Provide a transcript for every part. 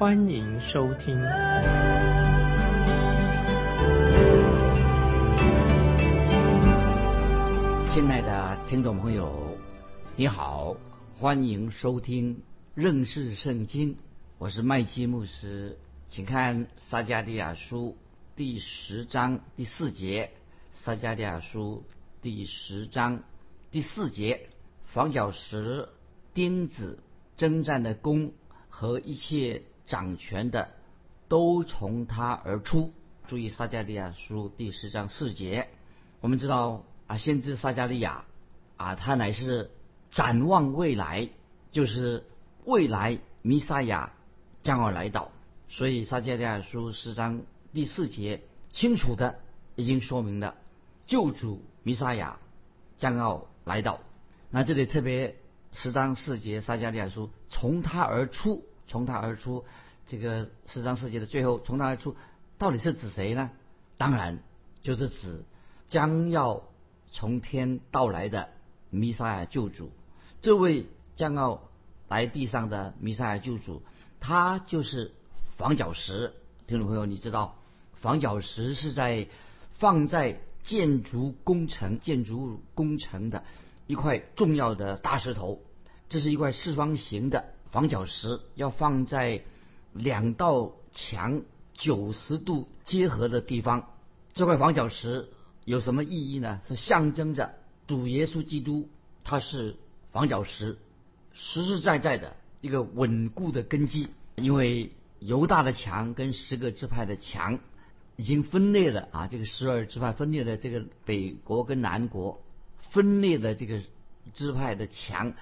欢迎收听。亲爱的听众朋友，你好，欢迎收听认识圣经。我是麦基牧师，请看撒加利亚书第十章第四节。撒加利亚书第十章第四节：房角石、钉子、征战的弓和一切掌权的，都从他而出。注意撒加利亚书第十章四节。我们知道啊，先知撒加利亚啊，他乃是展望未来，就是未来弥撒亚将要来到。所以撒加利亚书十章第四节清楚的已经说明了救主弥撒亚将要来到。那这里特别十章四节撒加利亚书从他而出，从他而出，这个十章四节的最后从他而出，到底是指谁呢？当然就是指。将要从天到来的弥撒亚救主，这位将要来地上的弥撒亚救主，他就是房角石。听众朋友，你知道房角石是在放在建筑工程、建筑工程的一块重要的大石头。这是一块四方形的房角石，要放在两道墙九十度结合的地方。这块房角石。有什么意义呢？是象征着主耶稣基督，他是房角石，实实在在的一个稳固的根基。因为犹大的墙跟十个支派的墙已经分裂了啊，这个十二支派分裂的这个北国跟南国分裂的这个支派的墙，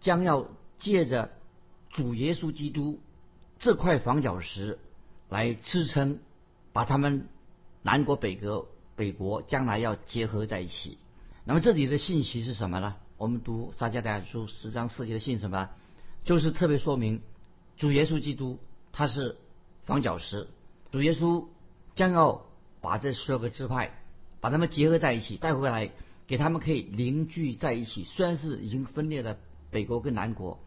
将要借着主耶稣基督这块房角石来支撑，把他们南国北国。北国将来要结合在一起，那么这里的信息是什么呢？我们读撒迦利亚书十章四节的信什么？就是特别说明主耶稣基督他是房角石，主耶稣将要把这十二个支派把他们结合在一起带回来，给他们可以凝聚在一起。虽然是已经分裂了北国跟南国，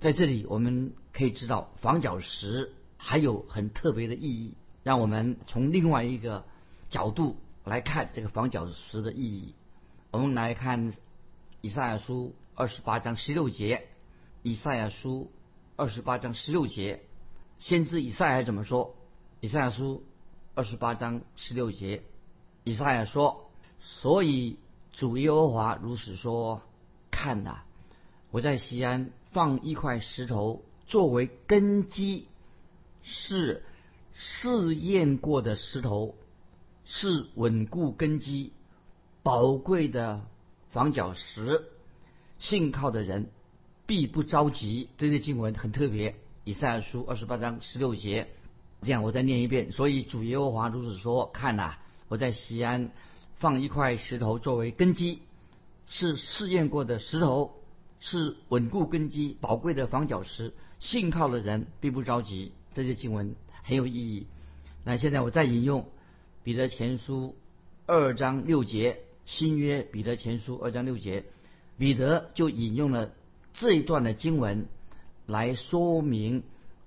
在这里我们可以知道房角石还有很特别的意义，让我们从另外一个角度。来看这个房角石的意义，我们来看以赛亚书二十八章十六节。以赛亚书二十八章十六节，先知以赛亚怎么说？以赛亚书二十八章十六节，以赛亚说：“所以主耶和华如此说：看呐，我在西安放一块石头作为根基，是试验过的石头。”是稳固根基、宝贵的房角石，信靠的人必不着急。这些经文很特别，以赛亚书二十八章十六节。这样，我再念一遍。所以主耶和华如此说：看呐，我在西安放一块石头作为根基，是试验过的石头，是稳固根基、宝贵的房角石，信靠的人必不着急。这些经文很有意义。那现在我再引用。彼得前书二章六节，新约彼得前书二章六节，彼得就引用了这一段的经文来说明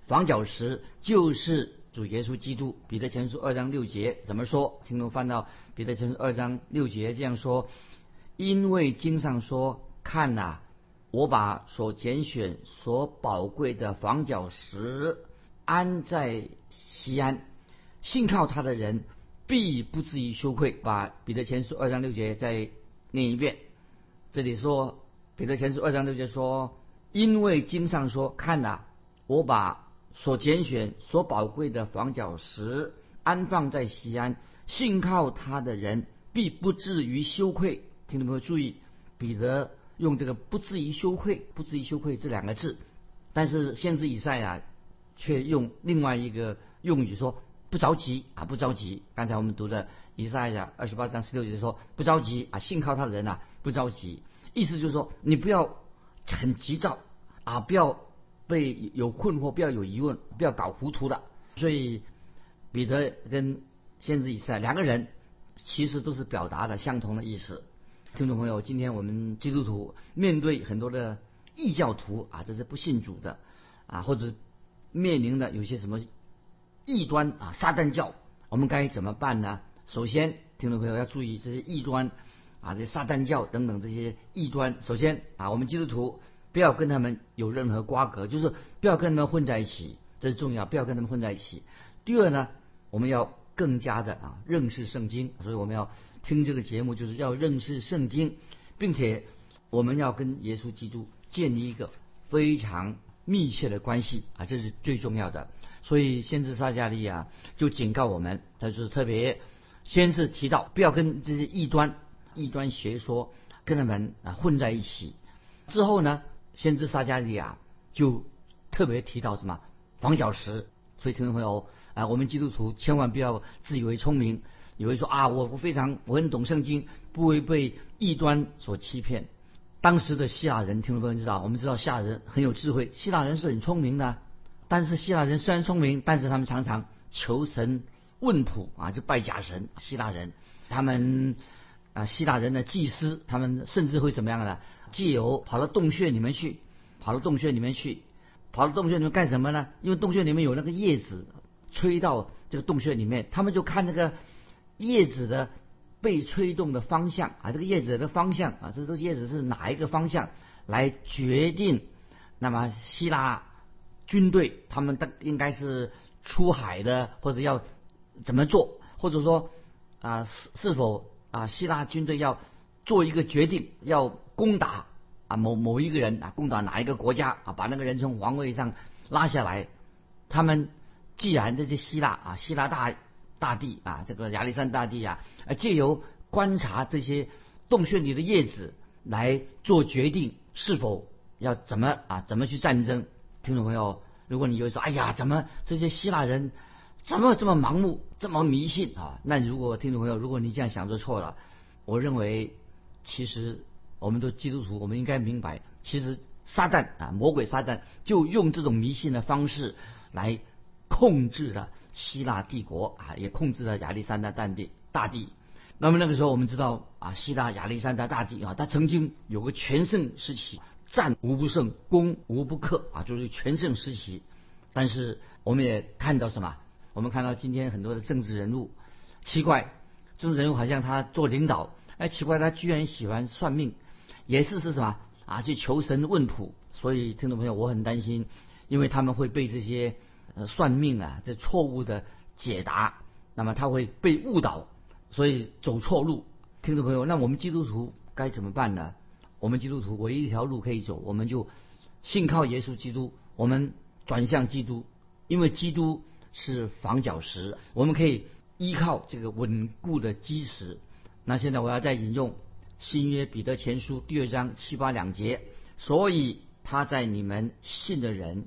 房角石就是主耶稣基督。彼得前书二章六节怎么说？请我翻到彼得前书二章六节这样说：因为经上说，看呐，我把所拣选、所宝贵的房角石安在西安，信靠他的人。必不至于羞愧。把彼得前书二章六节再念一遍。这里说，彼得前书二章六节说：“因为经上说，看呐，我把所拣选、所宝贵的房角石安放在西安，信靠他的人必不至于羞愧。”听众朋友注意，彼得用这个“不至于羞愧”“不至于羞愧”这两个字，但是先知以赛亚却用另外一个用语说：“不着急啊，不着急。刚才我们读的以赛亚二十八章十六节说不着急啊，信靠他的人呐不着急，意思就是说你不要很急躁啊，不要被有困惑，不要有疑问，不要搞糊涂了。所以彼得跟先知以赛两个人其实都是表达了相同的意思。听众朋友，今天我们基督徒面对很多的异教徒啊，这是不信主的啊，或者面临的有些什么异端啊，撒旦教，我们该怎么办呢？首先，听众朋友要注意这些异端啊，这些撒旦教等等这些异端。首先啊，我们基督徒不要跟他们有任何瓜葛，就是不要跟他们混在一起，这是重要，不要跟他们混在一起。第二呢，我们要更加的啊认识圣经，所以我们要听这个节目，就是要认识圣经，并且我们要跟耶稣基督建立一个非常密切的关系啊，这是最重要的。所以先知撒加利亚就警告我们，他就是特别先是提到不要跟这些异端、异端学说跟他们啊混在一起。之后呢，先知撒加利亚就特别提到什么防角石。所以听众朋友。啊，我们基督徒千万不要自以为聪明，以为说啊，我我非常我很懂圣经，不会被异端所欺骗。当时的希腊人，听众朋友知道，我们知道希腊人很有智慧，希腊人是很聪明的。但是希腊人虽然聪明，但是他们常常求神问卜啊，就拜假神。希腊人，他们啊，希腊人的祭司，他们甚至会怎么样呢？借由跑到洞穴里面去，跑到洞穴里面去，跑到洞穴里面干什么呢？因为洞穴里面有那个叶子。吹到这个洞穴里面，他们就看那个叶子的被吹动的方向啊，这个叶子的方向啊，这这叶子是哪一个方向来决定？那么希腊军队他们的应该是出海的，或者要怎么做？或者说啊，是是否啊，希腊军队要做一个决定，要攻打啊某某一个人啊，攻打哪一个国家啊，把那个人从皇位上拉下来？他们。既然这些希腊啊，希腊大大帝啊，这个亚历山大帝啊，呃，借由观察这些洞穴里的叶子来做决定，是否要怎么啊，怎么去战争？听众朋友，如果你就说，哎呀，怎么这些希腊人怎么这么盲目，这么迷信啊？那如果听众朋友，如果你这样想就错了。我认为，其实我们都基督徒，我们应该明白，其实撒旦啊，魔鬼撒旦就用这种迷信的方式来。控制了希腊帝国啊，也控制了亚历山大大帝大帝。那么那个时候，我们知道啊，希腊亚历山大大帝啊，他曾经有个全盛时期，战无不胜，攻无不克啊，就是全盛时期。但是我们也看到什么？我们看到今天很多的政治人物，奇怪，政治人物好像他做领导，哎，奇怪，他居然喜欢算命，也是是什么啊？去求神问卜。所以听众朋友，我很担心，因为他们会被这些。呃，算命啊，这错误的解答，那么他会被误导，所以走错路。听众朋友，那我们基督徒该怎么办呢？我们基督徒唯一一条路可以走，我们就信靠耶稣基督，我们转向基督，因为基督是防角石，我们可以依靠这个稳固的基石。那现在我要再引用新约彼得前书第二章七八两节，所以他在你们信的人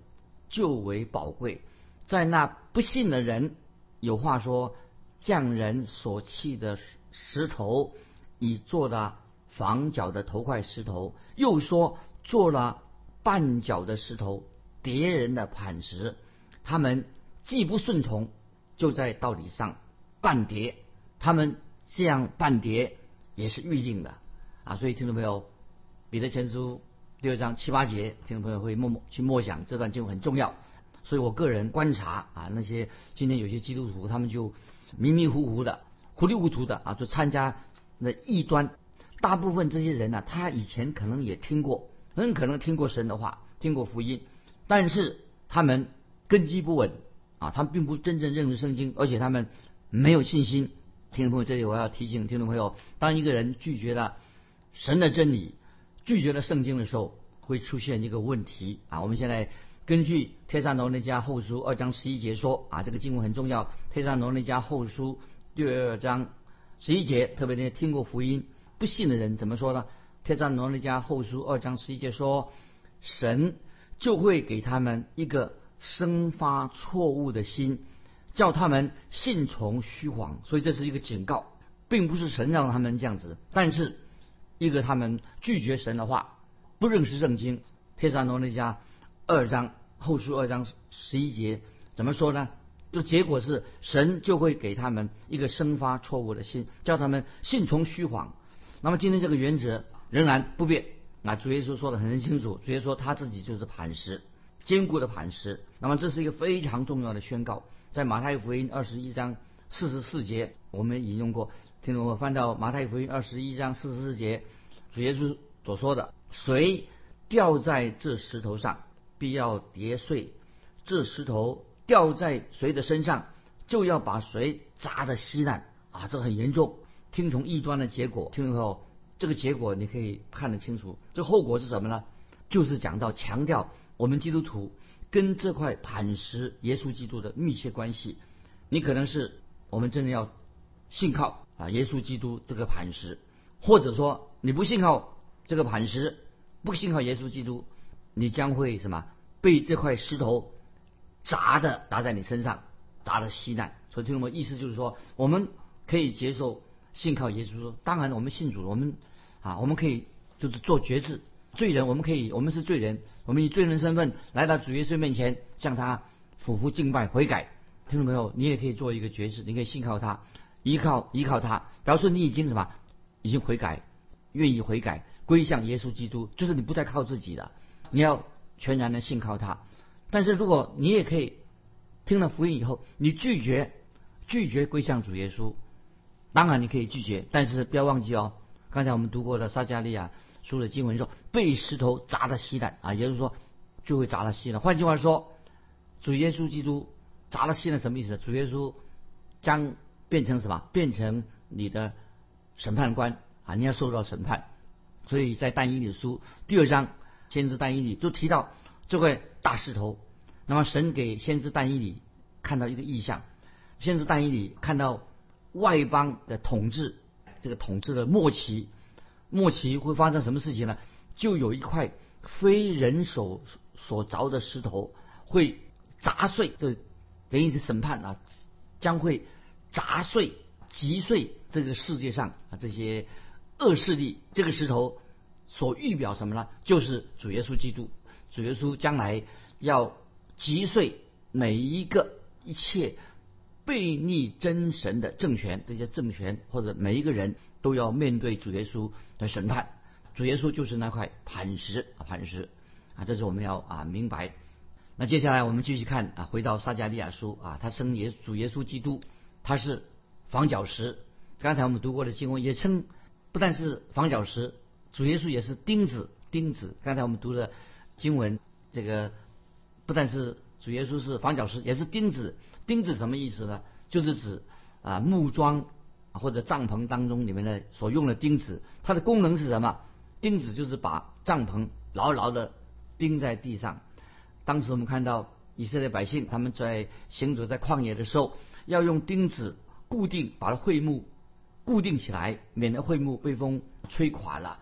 就为宝贵。在那不信的人，有话说：匠人所砌的石头，已做了房角的头块石头；又说做了绊脚的石头，别人的磐石。他们既不顺从，就在道理上半跌。他们这样半跌也是预定的啊！所以听众朋友，彼得前书第二章七八节，听众朋友会默默去默想这段经文很重要。所以我个人观察啊，那些今天有些基督徒，他们就迷迷糊糊的、糊里糊涂的啊，就参加那异端。大部分这些人呢，他以前可能也听过，很可能听过神的话，听过福音，但是他们根基不稳啊，他们并不真正认识圣经，而且他们没有信心。听众朋友，这里我要提醒听众朋友，当一个人拒绝了神的真理，拒绝了圣经的时候，会出现一个问题啊。我们现在。根据《天上罗那家后书》二章十一节说啊，这个经文很重要。《天上罗那家后书》第二章十一节，特别那些听过福音不信的人怎么说呢？《天上罗那家后书》二章十一节说，神就会给他们一个生发错误的心，叫他们信从虚谎。所以这是一个警告，并不是神让他们这样子，但是一个他们拒绝神的话，不认识圣经。帖撒罗尼迦二章后书二章十一节怎么说呢？就结果是神就会给他们一个生发错误的心，叫他们信从虚谎。那么今天这个原则仍然不变。那主耶稣说的很清楚，主耶稣说他自己就是磐石，坚固的磐石。那么这是一个非常重要的宣告，在马太福音二十一章四十四节我们引用过。听众们翻到马太福音二十一章四十四节，主耶稣所说的：“谁掉在这石头上，必要跌碎；这石头掉在谁的身上，就要把谁砸得稀烂。”啊，这很严重。听从异端的结果，听众朋友。这个结果你可以看得清楚，这后果是什么呢？就是讲到强调我们基督徒跟这块磐石耶稣基督的密切关系。你可能是我们真的要信靠啊耶稣基督这个磐石，或者说你不信靠这个磐石，不信靠耶稣基督，你将会什么被这块石头砸的砸在你身上，砸的稀烂。所以听懂吗？意思就是说，我们可以接受信靠耶稣，当然我们信主，我们。啊，我们可以就是做决志，罪人，我们可以，我们是罪人，我们以罪人身份来到主耶稣面前，向他俯伏敬拜悔改。听众朋友，你也可以做一个决志，你可以信靠他，依靠依靠他，表示你已经什么，已经悔改，愿意悔改，归向耶稣基督，就是你不再靠自己了，你要全然的信靠他。但是如果你也可以听了福音以后，你拒绝拒绝归向主耶稣，当然你可以拒绝，但是不要忘记哦。刚才我们读过的撒加利亚书的经文说，被石头砸的稀烂啊，也就是说就会砸了稀烂。换句话说，主耶稣基督砸了稀烂什么意思呢？主耶稣将变成什么？变成你的审判官啊，你要受到审判。所以在但以理书第二章，先知但以理就提到这块大石头。那么神给先知但以理看到一个异象，先知但以理看到外邦的统治。这个统治的末期，末期会发生什么事情呢？就有一块非人手所凿的石头会砸碎，这等于是审判啊，将会砸碎、击碎这个世界上啊这些恶势力。这个石头所预表什么呢？就是主耶稣基督，主耶稣将来要击碎每一个一切。背逆真神的政权，这些政权或者每一个人都要面对主耶稣的审判。主耶稣就是那块磐石啊，磐石啊，这是我们要啊明白。那接下来我们继续看啊，回到撒加利亚书啊，他称耶主耶稣基督，他是房角石。刚才我们读过的经文也称，不但是房角石，主耶稣也是钉子，钉子。刚才我们读的经文，这个不但是主耶稣是房角石，也是钉子。钉子什么意思呢？就是指啊木桩或者帐篷当中里面的所用的钉子，它的功能是什么？钉子就是把帐篷牢牢的钉在地上。当时我们看到以色列百姓他们在行走在旷野的时候，要用钉子固定把会木固定起来，免得会木被风吹垮了。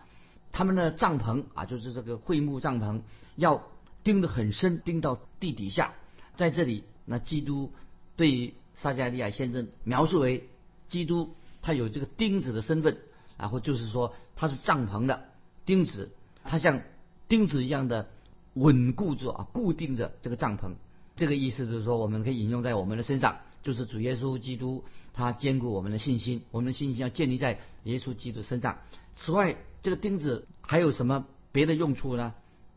他们的帐篷啊，就是这个会幕帐篷要钉得很深，钉到地底下。在这里，那基督。对撒加利亚先生描述为基督，他有这个钉子的身份，然后就是说他是帐篷的钉子，他像钉子一样的稳固着啊，固定着这个帐篷。这个意思就是说，我们可以引用在我们的身上，就是主耶稣基督，他兼顾我们的信心，我们的信心要建立在耶稣基督身上。此外，这个钉子还有什么别的用处呢？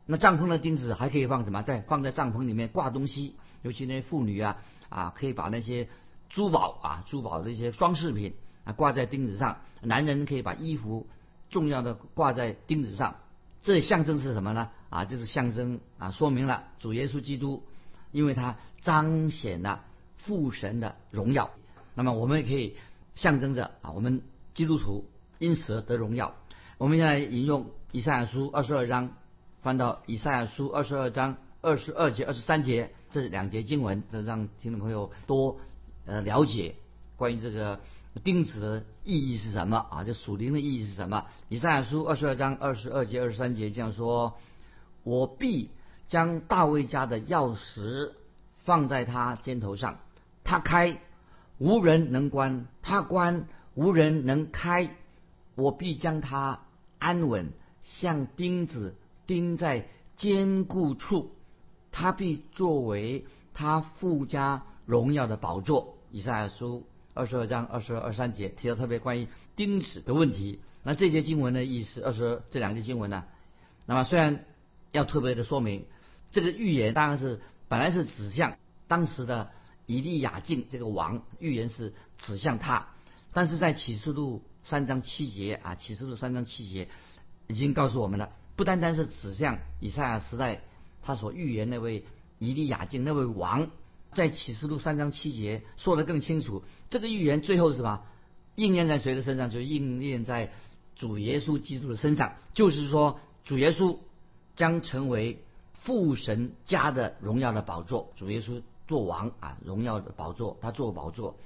那帐篷的钉子还可以放什么？在放在帐篷里面挂东西，尤其那些妇女啊。啊，可以把那些珠宝啊、珠宝这些装饰品啊挂在钉子上。男人可以把衣服重要的挂在钉子上，这象征是什么呢？啊，就是象征啊，说明了主耶稣基督，因为他彰显了父神的荣耀。那么我们也可以象征着啊，我们基督徒因此而得荣耀。我们现在引用以赛亚书二十二章，翻到以赛亚书二十二章。二十二节、二十三节这两节经文，这让听众朋友多呃了解关于这个钉子的意义是什么啊？这属灵的意义是什么？以赛亚书二十二章二十二节、二十三节这样说：“我必将大卫家的钥匙放在他肩头上，他开，无人能关；他关，无人能开。我必将他安稳，像钉子钉在坚固处。他必作为他附加荣耀的宝座。以赛亚书二十二章二十二、二三节提到特别关于钉子的问题。那这节经文的意思，二十二这两节经文呢？那么虽然要特别的说明，这个预言当然是本来是指向当时的以利亚敬这个王，预言是指向他，但是在启示录三章七节啊，启示录三章七节已经告诉我们了，不单单是指向以赛亚时代他所预言那位以利亚敬那位王，在启示录三章七节说得更清楚，这个预言最后是什么？应验在谁的身上？就应验在。主耶稣基督的身上，就是说，主耶稣将成为父神家的荣耀的宝座。主耶稣做王啊，荣耀的宝座，他做宝座。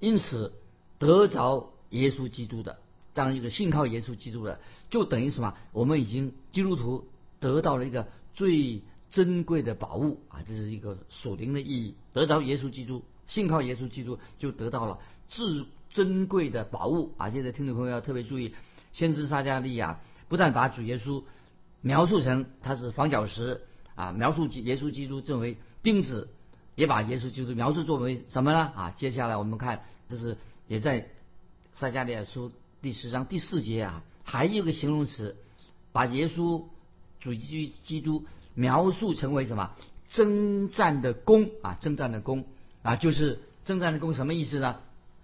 因此，得着耶稣基督的这样一个信靠耶稣基督的，就等于什么？我们已经基督徒得到了一个最珍贵的宝物啊！这是一个属灵的意义。得着耶稣基督，信靠耶稣基督，就得到了至珍贵的宝物啊！现在听众朋友要特别注意。先知撒加利亚不但把主耶稣描述成他是房角石啊，描述耶稣基督作为钉子，也把耶稣基督描述作为什么呢？啊，接下来我们看，这是也在撒加利亚书第十章第四节啊，还有个形容词，把耶稣主基基督描述成为什么？征战的弓啊，征战的弓啊，就是征战的弓什么意思呢？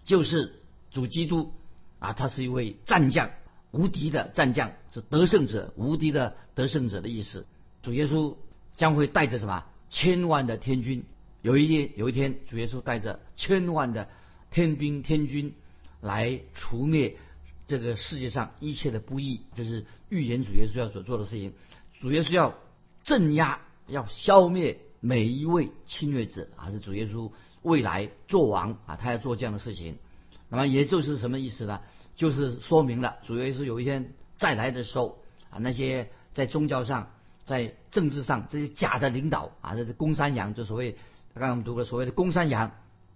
就是主基督啊，他是一位战将。无敌的战将是得胜者，无敌的得胜者的意思。主耶稣将会带着什么千万的天军？有一天，有一天，主耶稣带着千万的天兵天军来除灭这个世界上一切的不义。这是预言主耶稣要所做的事情。主耶稣要镇压、要消灭每一位侵略者，还是主耶稣未来做王啊？他要做这样的事情。那么也就是什么意思呢？就是说明了，主要是有一天再来的时候啊，那些在宗教上、在政治上这些假的领导啊，这是公山羊，就所谓刚刚我们读了所谓的公山羊，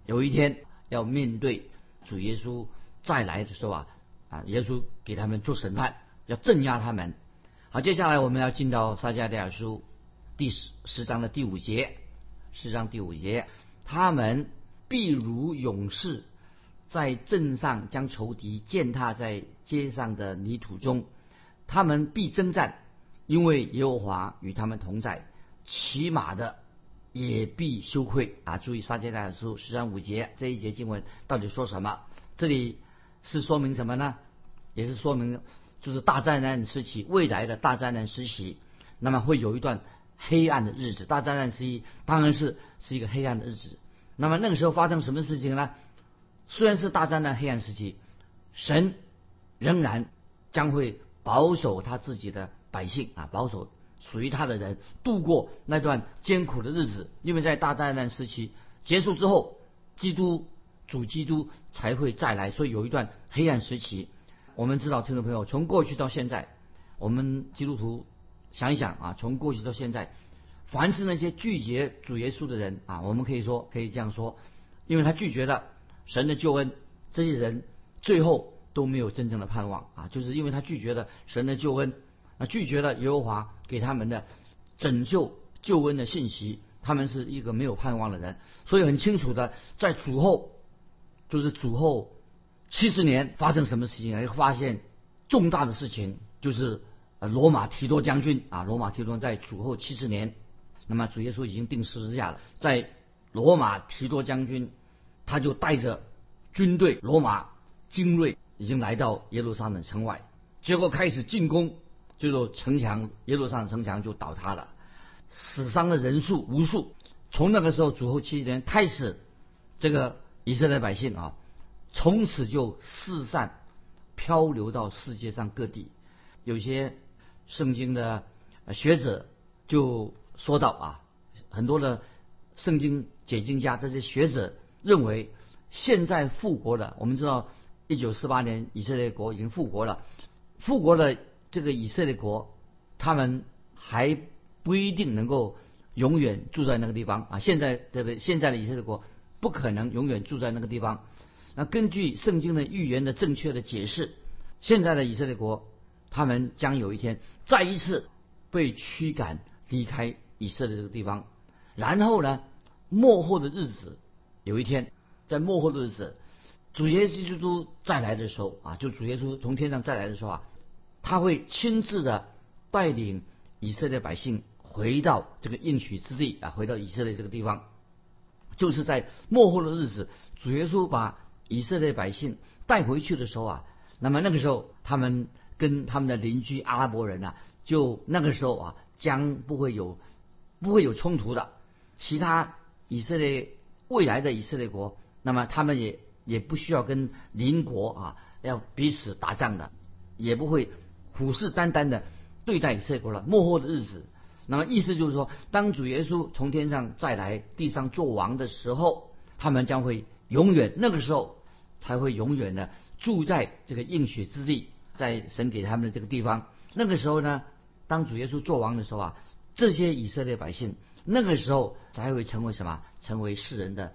有一天要面对主耶稣再来的时候啊，啊，耶稣给他们做审判，要镇压他们。好，接下来我们要进到撒迦利亚书第十十章的第五节，十章第五节，他们必如勇士。在镇上将仇敌践踏在街上的泥土中，他们必征战，因为耶和华与他们同在。骑马的也必羞愧啊！注意撒迦利亚书十三五节这一节经文到底说什么？这里是说明什么呢？也是说明就是大灾难时期，未来的大灾难时期，那么会有一段黑暗的日子。大灾难时期当然是是一个黑暗的日子。那么那个时候发生什么事情呢？虽然是大灾难黑暗时期，神仍然将会保守他自己的百姓啊，保守属于他的人度过那段艰苦的日子。因为在大灾难时期结束之后，基督主基督才会再来，所以有一段黑暗时期。我们知道，听众朋友，从过去到现在，我们基督徒想一想啊，从过去到现在，凡是那些拒绝主耶稣的人啊，我们可以说可以这样说，因为他拒绝了。神的救恩，这些人最后都没有真正的盼望啊！就是因为他拒绝了神的救恩，啊，拒绝了耶和华给他们的拯救救恩的信息，他们是一个没有盼望的人。所以很清楚的，在主后，就是主后七十年发生什么事情啊？发现重大的事情，就是呃罗马提多将军啊，罗马提多在主后七十年，那么主耶稣已经定十字架了，在罗马提多将军。他就带着军队，罗马精锐已经来到耶路撒冷城外，结果开始进攻，这座城墙耶路撒冷城墙就倒塌了，死伤的人数无数。从那个时候主后七年开始，这个以色列百姓啊，从此就四散漂流到世界上各地。有些圣经的学者就说到啊，很多的圣经解经家这些学者。认为现在复国了，我们知道一九四八年以色列国已经复国了，复国了这个以色列国，他们还不一定能够永远住在那个地方啊。现在对不对？现在的以色列国不可能永远住在那个地方。那根据圣经的预言的正确的解释，现在的以色列国，他们将有一天再一次被驱赶离开以色列这个地方。然后呢，末后的日子，有一天，在末后的日子，主耶稣基督再来的时候啊，就主耶稣从天上再来的时候啊，他会亲自的带领以色列百姓回到这个应许之地啊，回到以色列这个地方，就是在末后的日子，主耶稣把以色列百姓带回去的时候啊，那么那个时候他们跟他们的邻居阿拉伯人啊，就那个时候啊，将不会有不会有冲突的。其他以色列未来的以色列国，那么他们也也不需要跟邻国啊要彼此打仗的，也不会虎视眈眈的对待以色列国了。幕后的日子，那么意思就是说，当主耶稣从天上再来地上做王的时候，他们将会永远那个时候才会永远的住在这个应许之地，在神给他们的这个地方。那个时候呢，当主耶稣做王的时候啊，这些以色列百姓。那个时候才会成为什么？成为世人的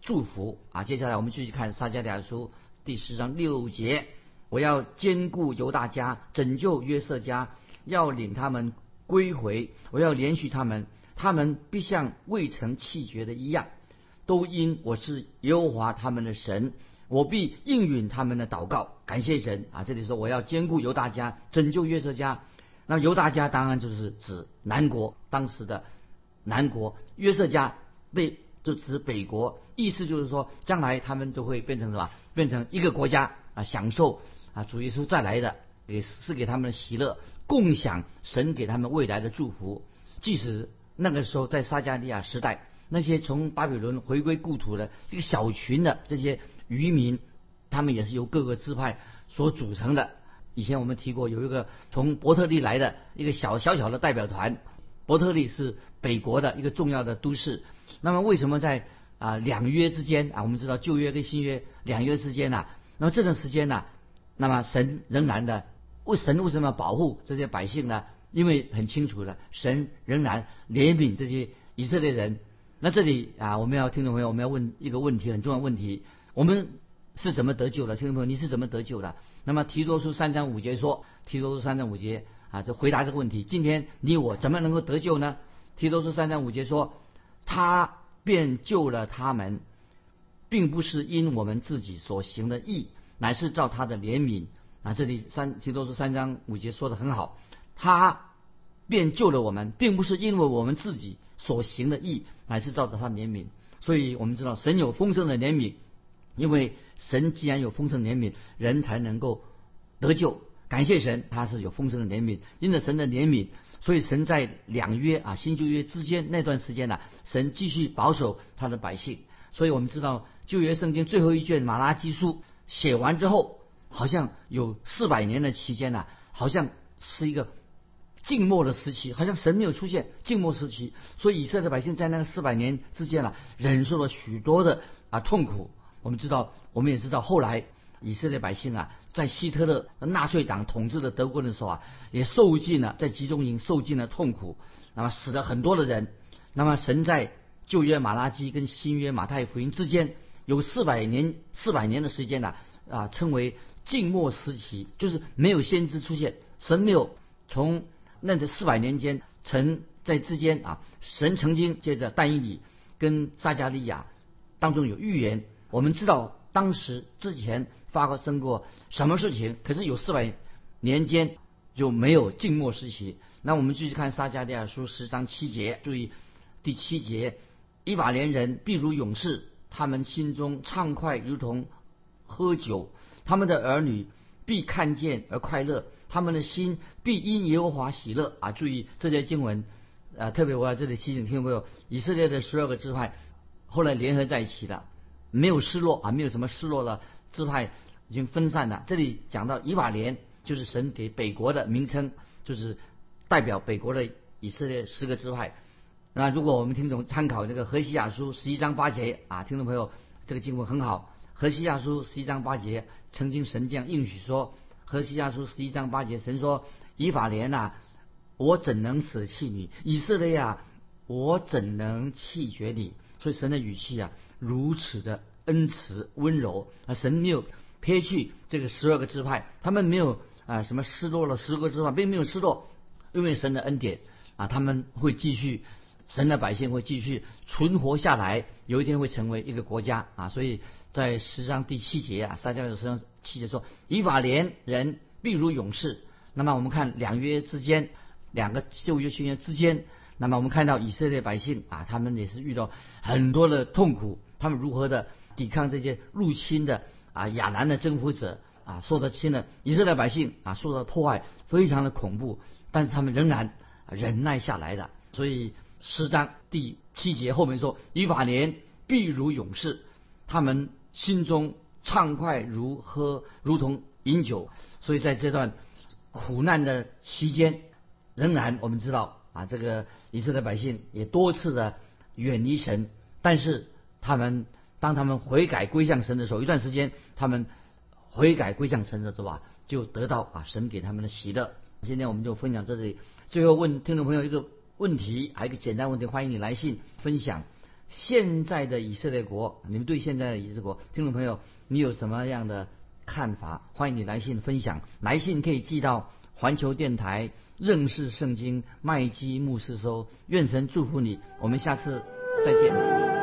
祝福啊！接下来我们继续看撒迦利亚书第十章六节：我要兼顾犹大家，拯救约瑟家，要领他们归回。我要连续他们，他们必像未曾弃绝的一样，都因我是耶和华他们的神，我必应允他们的祷告。感谢神啊！这里说我要兼顾犹大家，拯救约瑟家。那犹大家当然就是指南国当时的。南国约瑟家被就指北国，意思就是说，将来他们就会变成什么？变成一个国家啊，享受啊主耶稣再来的，也是给他们的喜乐，共享神给他们未来的祝福。即使那个时候在撒加利亚时代，那些从巴比伦回归故土的这个小群的这些渔民，他们也是由各个支派所组成的。以前我们提过，有一个从伯特利来的一个小小小的代表团。伯特利是北国的一个重要的都市。那么为什么在啊两约之间啊？我们知道旧约跟新约两约之间呢？那么这段时间呢？那么神仍然的为神为什么保护这些百姓呢？因为很清楚的，神仍然怜悯这些以色列人。那这里啊，我们要听众朋友，我们要问一个问题，很重要问题：我们是怎么得救的？听众朋友，你是怎么得救的？那么提多书三章五节说，提多书三章五节。啊，就回答这个问题。今天你我怎么能够得救呢？提多书三章五节说，他便救了他们，并不是因我们自己所行的义，乃是照他的怜悯。啊，这里三提多书三章五节说的很好，他便救了我们，并不是因为我们自己所行的义，乃是照着他怜悯。所以我们知道神有丰盛的怜悯，因为神既然有丰盛怜悯，人才能够得救。感谢神，他是有丰盛的怜悯，因着神的怜悯，所以神在两约啊新旧约之间那段时间呢，神继续保守他的百姓。所以我们知道旧约圣经最后一卷马拉基书写完之后，好像有四百年的期间呢，好像是一个静默的时期，好像神没有出现，静默时期。所以以色列百姓在那个四百年之间呢，忍受了许多的啊痛苦。我们知道，我们也知道后来。以色列百姓啊，在希特勒纳粹党统治的德国的时候啊，也受尽了在集中营受尽了痛苦，那么死了很多的人。那么神在旧约马拉基跟新约马太福音之间有四百年四百年的时间呢啊，称为静默时期，就是没有先知出现，神没有从那这四百年间曾在之间啊，神曾经借着但以理跟撒加利亚当中有预言，我们知道当时之前。发生过什么事情？可是有四百年间就没有静默时期。那我们继续看撒迦利亚书十章七节，注意第七节：以法莲人必如勇士，他们心中畅快如同喝酒；他们的儿女必看见而快乐，他们的心必因耶和华喜乐。啊，注意这些经文，啊，特别我要这里提醒听众朋友：以色列的十二个支派后来联合在一起的，没有失落啊，没有什么失落了。支派已经分散了。这里讲到以法莲，就是神给北国的名称，就是代表北国的以色列十个支派。那如果我们听懂参考这个何西亚书十一章八节啊，听众朋友，这个经文很好。何西亚书十一章八节，曾经神将应许说，何西亚书十一章八节，神说以法莲呐，我怎能舍弃你？以色列啊，我怎能弃绝你？所以神的语气啊，如此的恩慈温柔啊，神没有撇去这个十二个支派，他们没有啊什么失落了十个支派，并没有失落，因为神的恩典啊，他们会继续，神的百姓会继续存活下来，有一天会成为一个国家啊，所以在十章第七节啊，撒迦利亚书十章七节说，以法莲人必如勇士。那么我们看两约之间，两个旧约宣言之间。那么我们看到以色列百姓啊，他们也是遇到很多的痛苦，他们如何的抵抗这些入侵的啊亚南的征服者啊，受到侵的以色列百姓啊受到破坏，非常的恐怖，但是他们仍然忍耐下来的。所以诗章第七节后面说：“以法莲必如勇士，他们心中畅快如喝，如同饮酒。”所以在这段苦难的期间，仍然我们知道。啊，这个以色列百姓也多次的远离神，但是他们当他们悔改归向神的时候，一段时间他们悔改归向神的时候啊，就得到啊神给他们的喜乐。今天我们就分享这里，最后问听众朋友一个问题，还有一个简单问题，欢迎你来信分享现在的以色列国，你们对现在的以色列国听众朋友你有什么样的看法？欢迎你来信分享，来信可以寄到环球电台。认识圣经，麦基牧师说：“愿神祝福你，我们下次再见。”